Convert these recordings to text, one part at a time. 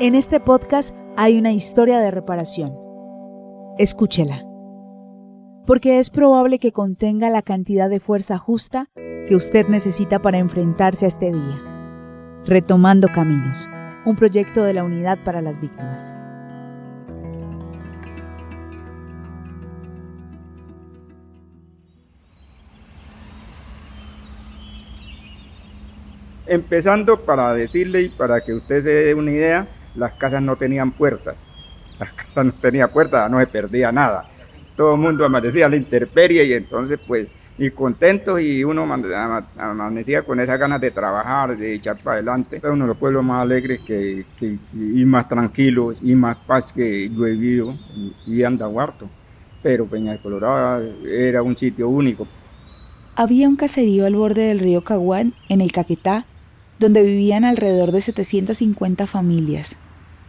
En este podcast hay una historia de reparación. Escúchela. Porque es probable que contenga la cantidad de fuerza justa que usted necesita para enfrentarse a este día. Retomando Caminos, un proyecto de la Unidad para las Víctimas. Empezando para decirle y para que usted se dé una idea, las casas no tenían puertas. Las casas no tenían puertas, no se perdía nada. Todo el mundo amanecía la intemperie y entonces pues, y contentos y uno amanecía con esas ganas de trabajar, de echar para adelante. Es uno de los pueblos más alegres que, y más tranquilos y más paz que yo he vivido y, Andahuarto. Pero Peña Colorada era un sitio único. Había un caserío al borde del río Caguán, en el Caquetá, donde vivían alrededor de 750 familias.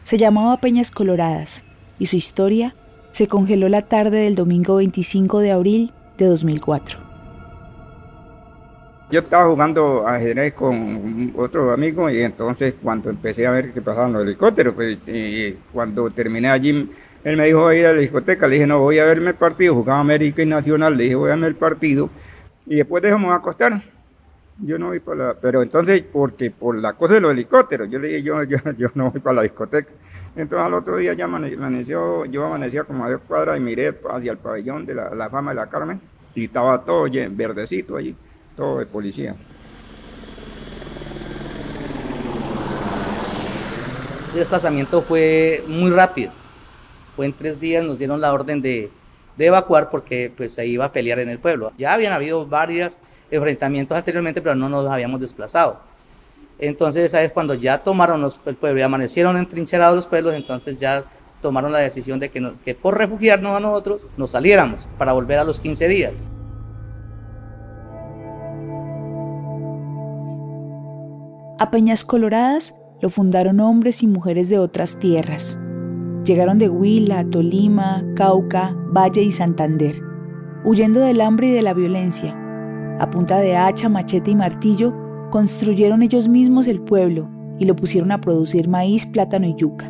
Se llamaba Peñas Coloradas y su historia se congeló la tarde del domingo 25 de abril de 2004. Yo estaba jugando ajedrez con otro amigo y entonces cuando empecé a ver que pasaban los helicópteros, pues, cuando terminé allí, él me dijo a ir a la discoteca, le dije no voy a verme el partido, jugaba América y Nacional, le dije voy a verme el partido y después dejamos acostar yo no voy para la, pero entonces, porque por la cosa de los helicópteros, yo le dije, yo, yo, yo no voy para la discoteca. Entonces al otro día ya amaneció, yo amanecía como a dos cuadras y miré hacia el pabellón de la, fama de la Carmen y estaba todo verdecito allí, todo de policía. Ese desplazamiento fue muy rápido. Fue en tres días, nos dieron la orden de, de evacuar porque pues se iba a pelear en el pueblo. Ya habían habido varias enfrentamientos anteriormente, pero no nos habíamos desplazado. Entonces, esa es cuando ya tomaron los, el pueblo y amanecieron entrincherados los pueblos, entonces ya tomaron la decisión de que, que por refugiarnos a nosotros nos saliéramos para volver a los 15 días. A Peñas Coloradas lo fundaron hombres y mujeres de otras tierras. Llegaron de Huila, Tolima, Cauca, Valle y Santander, huyendo del hambre y de la violencia, a punta de hacha, machete y martillo, construyeron ellos mismos el pueblo y lo pusieron a producir maíz, plátano y yuca.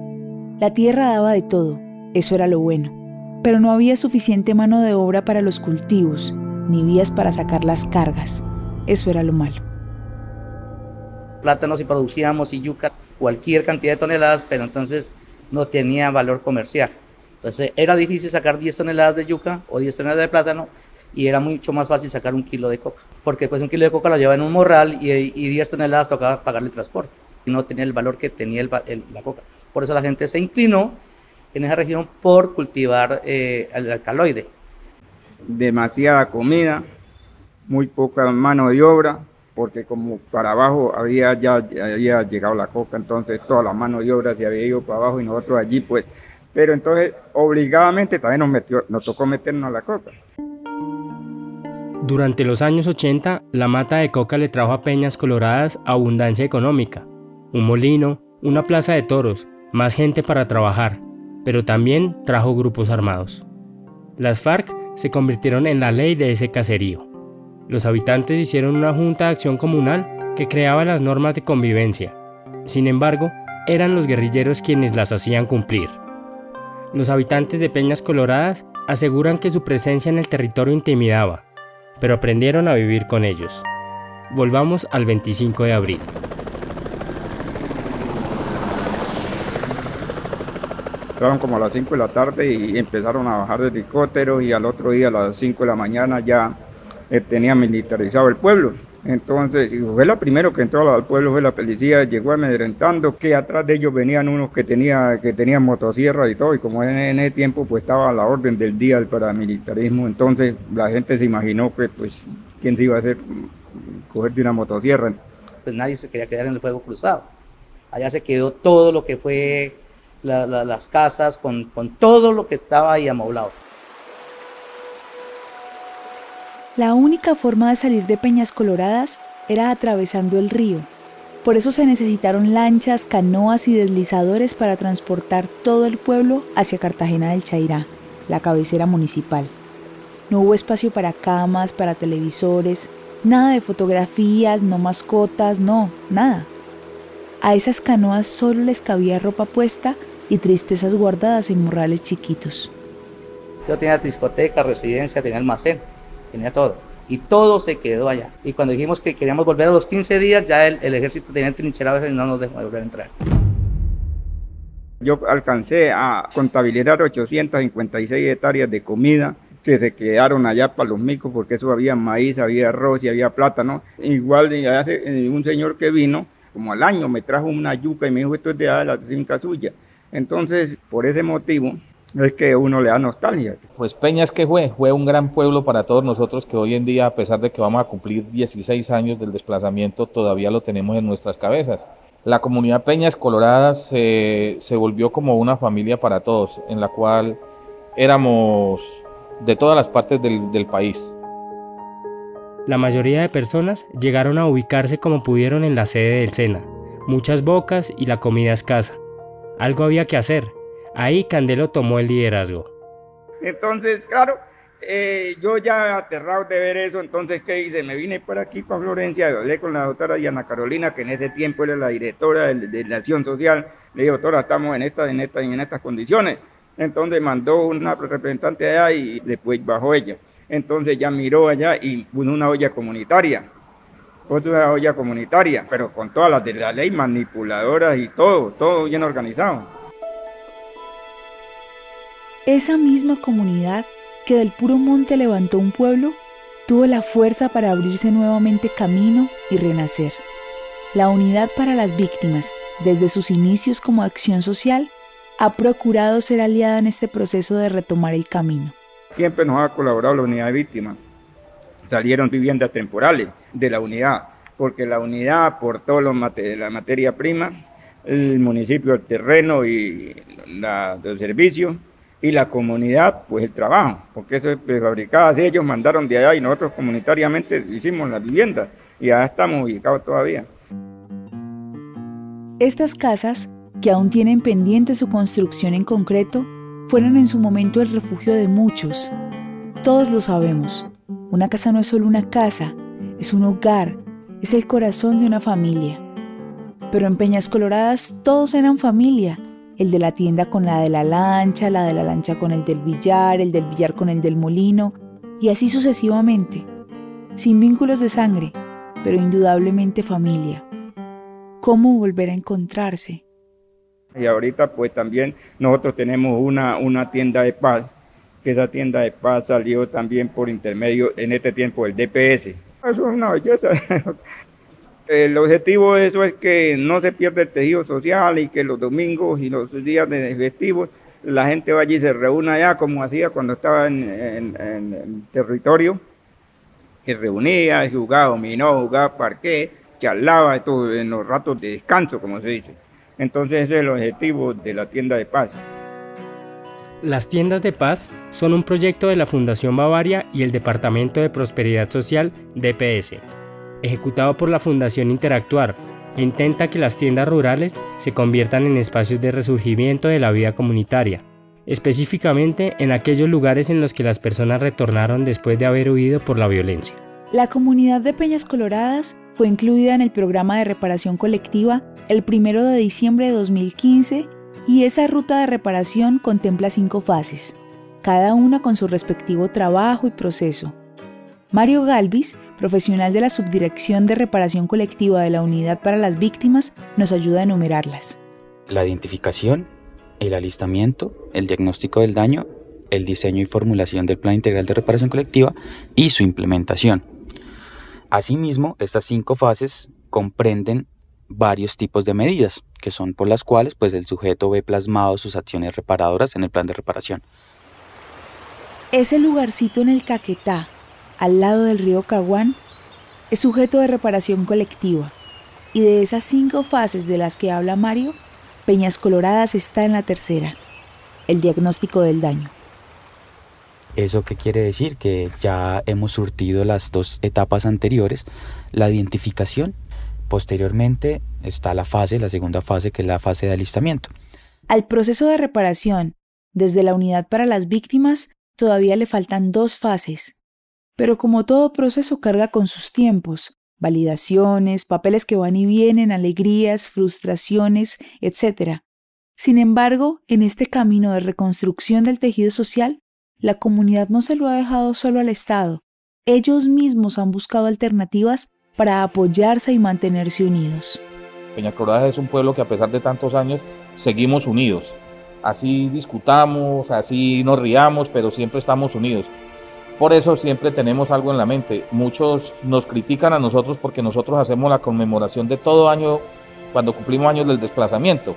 La tierra daba de todo, eso era lo bueno, pero no había suficiente mano de obra para los cultivos, ni vías para sacar las cargas, eso era lo malo. Plátanos y producíamos y yuca, cualquier cantidad de toneladas, pero entonces no tenía valor comercial. Entonces era difícil sacar 10 toneladas de yuca o 10 toneladas de plátano y era mucho más fácil sacar un kilo de coca, porque pues un kilo de coca lo llevaba en un morral y, y 10 toneladas tocaba pagarle transporte y no tenía el valor que tenía la coca. Por eso la gente se inclinó en esa región por cultivar eh, el alcaloide. Demasiada comida, muy poca mano de obra, porque como para abajo había ya había llegado la coca, entonces toda la mano de obra se había ido para abajo y nosotros allí pues, pero entonces obligadamente también nos, metió, nos tocó meternos a la coca. Durante los años 80, la mata de coca le trajo a Peñas Coloradas abundancia económica, un molino, una plaza de toros, más gente para trabajar, pero también trajo grupos armados. Las FARC se convirtieron en la ley de ese caserío. Los habitantes hicieron una junta de acción comunal que creaba las normas de convivencia. Sin embargo, eran los guerrilleros quienes las hacían cumplir. Los habitantes de Peñas Coloradas aseguran que su presencia en el territorio intimidaba, pero aprendieron a vivir con ellos. Volvamos al 25 de abril. Estaban como a las 5 de la tarde y empezaron a bajar de helicópteros y al otro día a las 5 de la mañana ya eh, tenían militarizado el pueblo. Entonces, fue la primero que entró al pueblo, fue la policía, llegó amedrentando, que atrás de ellos venían unos que, tenía, que tenían motosierras y todo, y como en, ese tiempo pues estaba la orden del día el paramilitarismo, entonces la gente se imaginó que pues, ¿quién se iba a hacer coger de una motosierra? Pues nadie se quería quedar en el fuego cruzado. Allá se quedó todo lo que fue las casas, con, con todo lo que estaba ahí amoblado. La única forma de salir de Peñas Coloradas era atravesando el río. Por eso se necesitaron lanchas, canoas y deslizadores para transportar todo el pueblo hacia Cartagena del Chairá, la cabecera municipal. No hubo espacio para camas, para televisores, nada de fotografías, no mascotas, no, nada. A esas canoas solo les cabía ropa puesta y tristezas guardadas en morrales chiquitos. Yo tenía discoteca, residencia, tenía almacén, tenía todo. Y todo se quedó allá. Y cuando dijimos que queríamos volver a los 15 días, ya el, ejército tenía trincherado y no nos dejó volver a entrar. Yo alcancé a contabilizar 856 hectáreas de comida que se quedaron allá para los micos, porque eso había maíz, había arroz y había plátano. Igual eh, un señor que vino, como al año, me trajo una yuca y me dijo, esto es de la finca suya. Entonces, por ese motivo, es que uno le da nostalgia. Pues Peñas que fue, fue un gran pueblo para todos nosotros que hoy en día, a pesar de que vamos a cumplir 16 años del desplazamiento, todavía lo tenemos en nuestras cabezas. La comunidad Peñas Coloradas se, se volvió como una familia para todos, en la cual éramos de todas las partes del, del país. La mayoría de personas llegaron a ubicarse como pudieron en la sede del SENA, muchas bocas y la comida escasa. Algo había que hacer. Ahí Candelo tomó el liderazgo. Entonces, claro, eh, yo ya aterrado de ver eso, entonces, ¿qué hice? Me vine por aquí, para Florencia, hablé con la doctora Diana Carolina, que en ese tiempo era la directora de, de, la Acción Social. Le dije, doctora, estamos en, esta, en, esta, en estas condiciones. Entonces mandó una representante allá y después bajó ella. Entonces ya miró allá y puso una olla comunitaria. Otra olla comunitaria, pero con todas las de la ley, manipuladoras y todo, todo bien organizado. Esa misma comunidad que del puro monte levantó un pueblo, tuvo la fuerza para abrirse nuevamente camino y renacer. La unidad para las víctimas, desde sus inicios como acción social, ha procurado ser aliada en este proceso de retomar el camino. Siempre nos ha colaborado la unidad de víctimas. Salieron viviendas temporales de la unidad, porque la unidad aportó la materia prima, el municipio el terreno y la, los servicios, y la comunidad, pues el trabajo, porque eso es prefabricado. ellos mandaron de allá y nosotros comunitariamente hicimos las viviendas y ya estamos ubicados todavía. Estas casas, que aún tienen pendiente su construcción en concreto, fueron en su momento el refugio de muchos. Todos lo sabemos. Una casa no es solo una casa, es un hogar, es el corazón de una familia. Pero en Peñas Coloradas todos eran familia el de la tienda con la de la lancha, la de la lancha con el del billar, el del billar con el del molino, y así sucesivamente, sin vínculos de sangre, pero indudablemente familia. ¿Cómo volver a encontrarse? Y ahorita pues también nosotros tenemos una, una tienda de paz, que esa tienda de paz salió también por intermedio en este tiempo del DPS. Eso es una belleza. El objetivo de eso es que no se pierda el tejido social y que los domingos y los días de festivos la gente vaya y se reúna allá como hacía cuando estaba en, el territorio. Se reunía, jugaba dominó, jugaba parqué, charlaba todo en los ratos de descanso, como se dice. Entonces ese es el objetivo de la tienda de paz. Las tiendas de paz son un proyecto de la Fundación Bavaria y el Departamento de Prosperidad Social DPS ejecutado por la Fundación Interactuar, intenta que las tiendas rurales se conviertan en espacios de resurgimiento de la vida comunitaria, específicamente en aquellos lugares en los que las personas retornaron después de haber huido por la violencia. La comunidad de Peñas Coloradas fue incluida en el programa de reparación colectiva el 1 de diciembre de 2015 y esa ruta de reparación contempla cinco fases, cada una con su respectivo trabajo y proceso. Mario Galvis, profesional de la Subdirección de Reparación Colectiva de la Unidad para las Víctimas, nos ayuda a enumerarlas. La identificación, el alistamiento, el diagnóstico del daño, el diseño y formulación del Plan Integral de Reparación Colectiva y su implementación. Asimismo, estas cinco fases comprenden varios tipos de medidas, que son por las cuales pues, el sujeto ve plasmado sus acciones reparadoras en el plan de reparación. Ese lugarcito en el Caquetá, al lado del río Caguán, es sujeto de reparación colectiva, y de esas cinco fases de las que habla Mario, Peñas Coloradas está en la tercera, el diagnóstico del daño. ¿Eso qué quiere decir? Que ya hemos surtido las dos etapas anteriores, la identificación, posteriormente está la fase, la segunda fase, que es la fase de alistamiento. Al proceso de reparación, desde la unidad para las víctimas, todavía le faltan dos fases, pero como todo proceso carga con sus tiempos, validaciones, papeles que van y vienen, alegrías, frustraciones, etc. Sin embargo, en este camino de reconstrucción del tejido social, la comunidad no se lo ha dejado solo al Estado. Ellos mismos han buscado alternativas para apoyarse y mantenerse unidos. Peña Colorada es un pueblo que a pesar de tantos años seguimos unidos. Así discutamos, así nos riamos, pero siempre estamos unidos. Por eso siempre tenemos algo en la mente. Muchos nos critican a nosotros porque nosotros hacemos la conmemoración de todo año cuando cumplimos años del desplazamiento.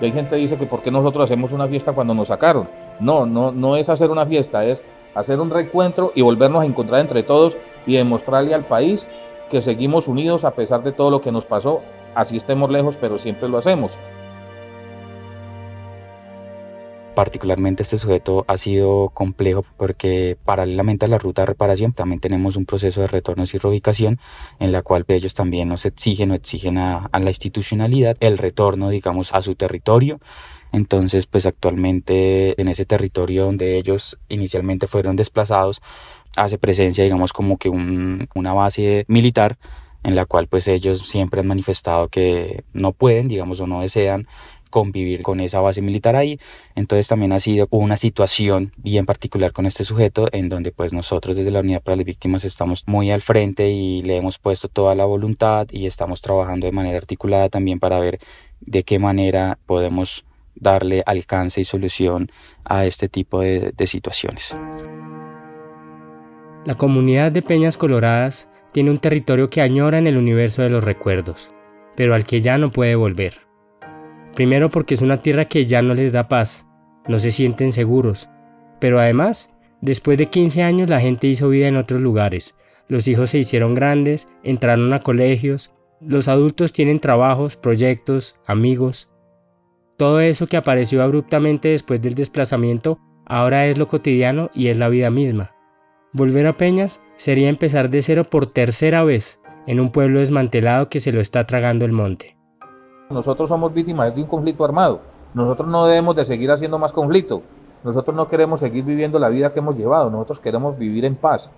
Y hay gente que dice que por qué nosotros hacemos una fiesta cuando nos sacaron. No, no, no es hacer una fiesta, es hacer un reencuentro y volvernos a encontrar entre todos y demostrarle al país que seguimos unidos a pesar de todo lo que nos pasó. Así estemos lejos, pero siempre lo hacemos. Particularmente este sujeto ha sido complejo porque paralelamente a la ruta de reparación también tenemos un proceso de retorno y reubicación en la cual ellos también nos exigen o exigen a, la institucionalidad el retorno, digamos, a su territorio. Entonces, pues actualmente en ese territorio donde ellos inicialmente fueron desplazados, hace presencia, digamos, como que un, una base militar en la cual pues ellos siempre han manifestado que no pueden, digamos, o no desean convivir con esa base militar ahí. Entonces también ha sido una situación bien particular con este sujeto en donde pues nosotros desde la Unidad para las Víctimas estamos muy al frente y le hemos puesto toda la voluntad y estamos trabajando de manera articulada también para ver de qué manera podemos darle alcance y solución a este tipo de, de situaciones. La comunidad de Peñas Coloradas tiene un territorio que añora en el universo de los recuerdos, pero al que ya no puede volver. Primero porque es una tierra que ya no les da paz, no se sienten seguros, pero además, después de 15 años la gente hizo vida en otros lugares, los hijos se hicieron grandes, entraron a colegios, los adultos tienen trabajos, proyectos, amigos. Todo eso que apareció abruptamente después del desplazamiento ahora es lo cotidiano y es la vida misma. Volver a Peñas sería empezar de cero por tercera vez en un pueblo desmantelado que se lo está tragando el monte. Nosotros somos víctimas de un conflicto armado. Nosotros no debemos de seguir haciendo más conflicto. Nosotros no queremos seguir viviendo la vida que hemos llevado. Nosotros queremos vivir en paz.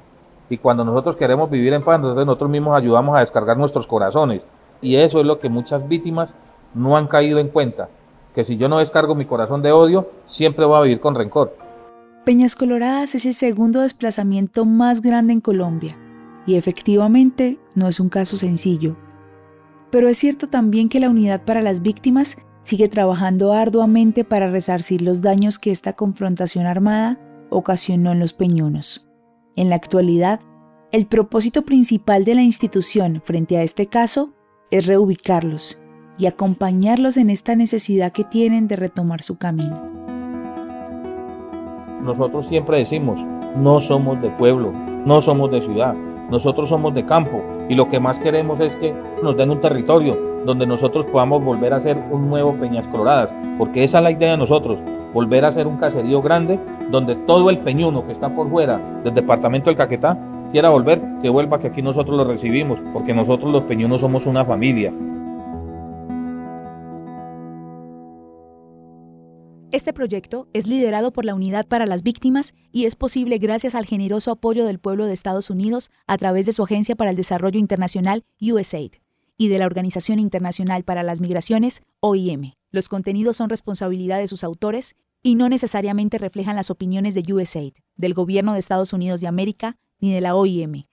Y cuando nosotros queremos vivir en paz, nosotros mismos ayudamos a descargar nuestros corazones. Y eso es lo que muchas víctimas no han caído en cuenta. Que si yo no descargo mi corazón de odio, siempre voy a vivir con rencor. Peñas Coloradas es el segundo desplazamiento más grande en Colombia. Y efectivamente no es un caso sencillo. Pero es cierto también que la Unidad para las Víctimas sigue trabajando arduamente para resarcir los daños que esta confrontación armada ocasionó en los peñunos. En la actualidad, el propósito principal de la institución frente a este caso es reubicarlos y acompañarlos en esta necesidad que tienen de retomar su camino. Nosotros siempre decimos, no somos de pueblo, no somos de ciudad, nosotros somos de campo y lo que más queremos es que nos den un territorio donde nosotros podamos volver a ser un nuevo Peñas Coloradas, porque esa es la idea de nosotros, volver a ser un caserío grande donde todo el peñuno que está por fuera del departamento del Caquetá quiera volver, que vuelva, que aquí nosotros lo recibimos, porque nosotros los peñunos somos una familia. Este proyecto es liderado por la Unidad para las Víctimas y es posible gracias al generoso apoyo del pueblo de Estados Unidos a través de su Agencia para el Desarrollo Internacional USAID y de la Organización Internacional para las Migraciones OIM. Los contenidos son responsabilidad de sus autores y no necesariamente reflejan las opiniones de USAID, del Gobierno de Estados Unidos de América ni de la OIM,